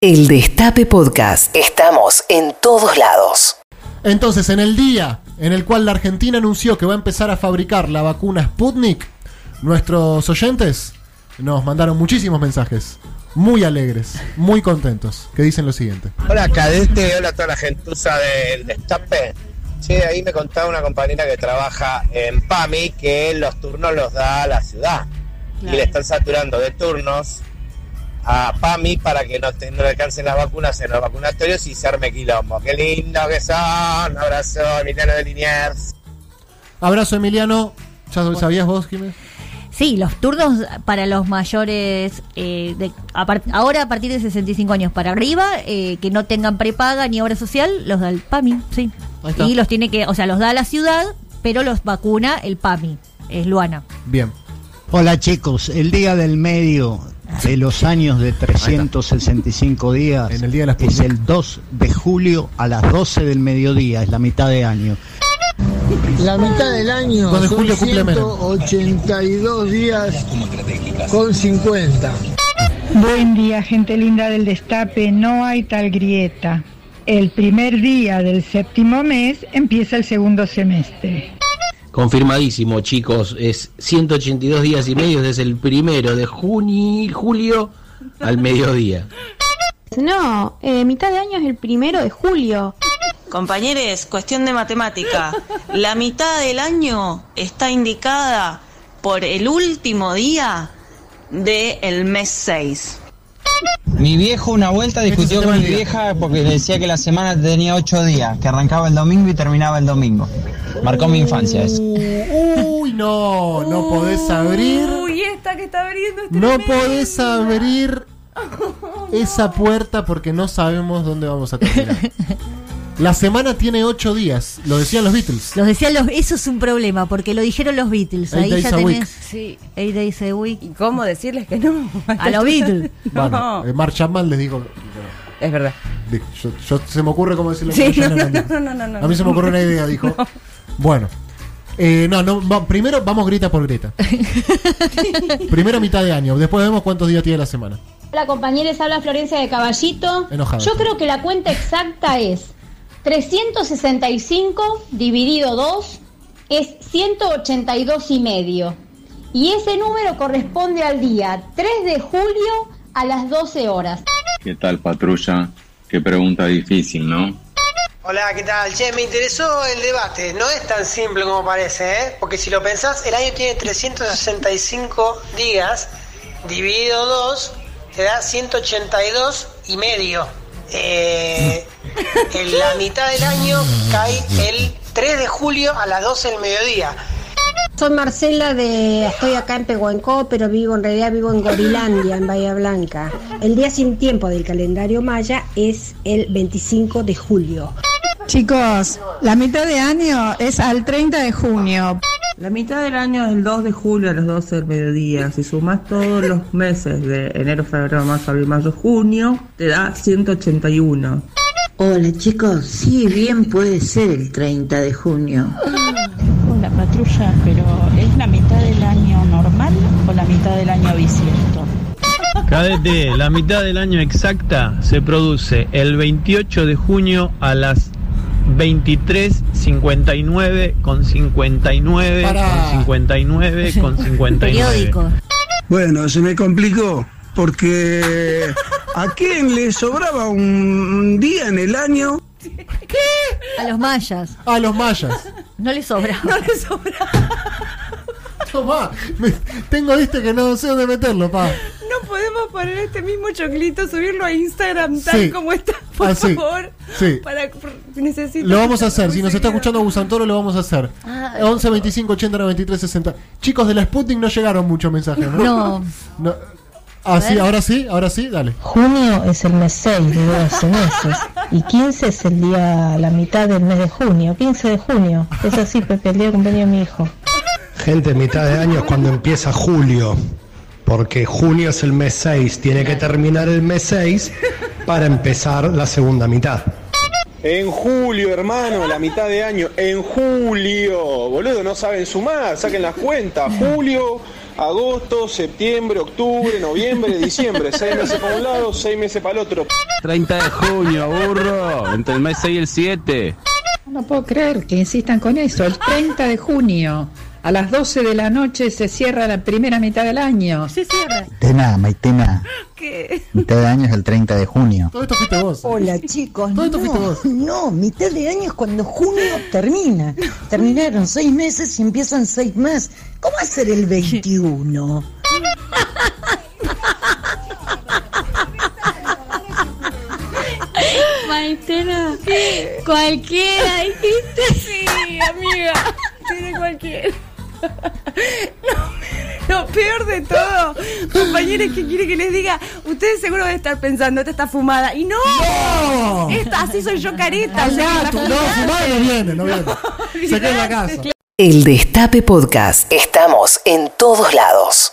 El Destape Podcast. Estamos en todos lados. Entonces, en el día en el cual la Argentina anunció que va a empezar a fabricar la vacuna Sputnik, nuestros oyentes nos mandaron muchísimos mensajes. Muy alegres, muy contentos, que dicen lo siguiente. Hola cadete, hola a toda la gentuza del Destape. Sí, ahí me contaba una compañera que trabaja en PAMI que los turnos los da a la ciudad. Y le están saturando de turnos a PAMI para que no, te- no le alcancen las vacunas en los vacunatorios y se arme quilombo. Qué lindo que son. Abrazo, Emiliano de Liniers. Abrazo, Emiliano. ¿Ya sabías vos, Jiménez? Sí, los turnos para los mayores, eh, de, a par- ahora a partir de 65 años para arriba, eh, que no tengan prepaga ni obra social, los da el PAMI, sí. Y los tiene que, o sea, los da la ciudad, pero los vacuna el PAMI, es Luana. Bien. Hola chicos, el día del medio de los años de 365 días En el día de las es el 2 de julio a las 12 del mediodía, es la mitad de año. La mitad del año 2 de son julio cumple Menem. 182 días con 50. Buen día, gente linda del Destape. No hay tal grieta. El primer día del séptimo mes empieza el segundo semestre. Confirmadísimo, chicos. Es 182 días y medio desde el primero de junio, julio al mediodía. No, eh, mitad de año es el primero de julio. Compañeros, cuestión de matemática. La mitad del año está indicada por el último día del mes 6. Mi viejo una vuelta discutió Este con es mi vieja porque le decía que la semana tenía ocho días, que arrancaba el domingo y terminaba el domingo. Marcó mi infancia eso. Uy, no, no podés abrir. Uy, esta que está abriendo este No podés abrir esa puerta porque no sabemos dónde vamos a terminar. La semana tiene ocho días, lo decían los Beatles. Los decían los, eso es un problema, porque lo dijeron los Beatles. Eight Ahí days ya a tenés, week. sí, eight days a week. ¿Y cómo decirles que no? A los Beatles. Bueno, eh, Mark Chapman les dijo. Es verdad. Dijo, Yo, yo- se me ocurre cómo decirlo. Sí, no, no, no, no, no, no. A mí se me ocurre una idea, dijo. Bueno. Eh, no, no, va- primero vamos grita por grita. primero mitad de año, después vemos cuántos días tiene la semana. Hola compañeros, habla Florencia de Caballito. Enojada. Yo creo que la cuenta exacta es 365 dividido 2 es 182 y medio. Y ese número corresponde al día 3 de julio a las 12 horas. ¿Qué tal, patrulla? Qué pregunta difícil, ¿no? Hola, ¿qué tal? Che, me interesó el debate. No es tan simple como parece, ¿eh? Porque si lo pensás, el año tiene 365 días, dividido 2, te da 182 y medio. Eh, en la mitad del año cae el 3 de julio a las 12 del mediodía. Soy Marcela de. Estoy acá en Pehuenco, pero vivo en realidad vivo en Gorilandia, en Bahía Blanca. El día sin tiempo del calendario maya es el 25 de julio. Chicos, la mitad de año es al 30 de junio. La mitad del año es el 2 de julio a las 12 del mediodía. Si sumas todos los meses de enero, febrero, marzo, abril, mayo, junio, te da 181. Hola chicos, sí, bien puede ser el 30 de junio. Hola patrulla, pero ¿es la mitad del año normal o la mitad del año bisiesto? Cadete, la mitad del año exacta se produce el 28 de junio a las 23.59 con 59 Pará. con 59 con 59. Periódico. Bueno, se me complicó porque a quién le sobraba un día en el año A los mayas. A los mayas. No les sobra. No le sobra. Tomá, me- tengo viste que no sé dónde meterlo, pa. No podemos poner este mismo choclito, subirlo a Instagram tal Sí. como está, por Ah, sí. favor. Sí. Para, necesito. Lo vamos a hacer, si nos está escuchando Gusantoro lo vamos a hacer. Ah. 11 25 80 93 60. Chicos de la Sputnik no llegaron muchos mensajes, ¿no? No. No. Ah, sí, ahora sí, ahora sí, dale. Junio es el mes 6 de 12 meses y 15 es el día, la mitad del mes de junio, 15 de junio. Es así, Pepe, el día de cumpleaños de mi hijo. Gente, mitad de año es cuando empieza julio, porque junio es el mes 6, tiene que terminar el mes 6 para empezar la segunda mitad. En julio, hermano, la mitad de año. En julio. Boludo, no saben sumar, saquen las cuentas. Julio, agosto, septiembre, octubre, noviembre, diciembre. Seis meses para un lado, seis meses para el otro. 30 de junio, burro. Entre el mes 6 y el 7. No puedo creer que insistan con eso. El 30 de junio, a las 12 de la noche, se cierra la primera mitad del año. Se cierra. Maitena, Maitena. ¿Qué? Mitad de año es el 30 de junio. Todo esto fuiste vos. Hola chicos, Todo esto no, fuiste vos. no, mitad de año es cuando junio termina. Terminaron seis meses y empiezan seis más. ¿Cómo hacer el 21? Maitena, cualquiera dijiste. Sí, amiga. Tiene cualquiera. No, lo peor de todo, compañeros, que quiere que les diga, ustedes seguro deben estar pensando, esta está fumada. Y no, ¡No! esta así soy yo careta. o sea, no, fumar no viene, no viene. Se queda en la casa. El Destape Podcast. Estamos en todos lados.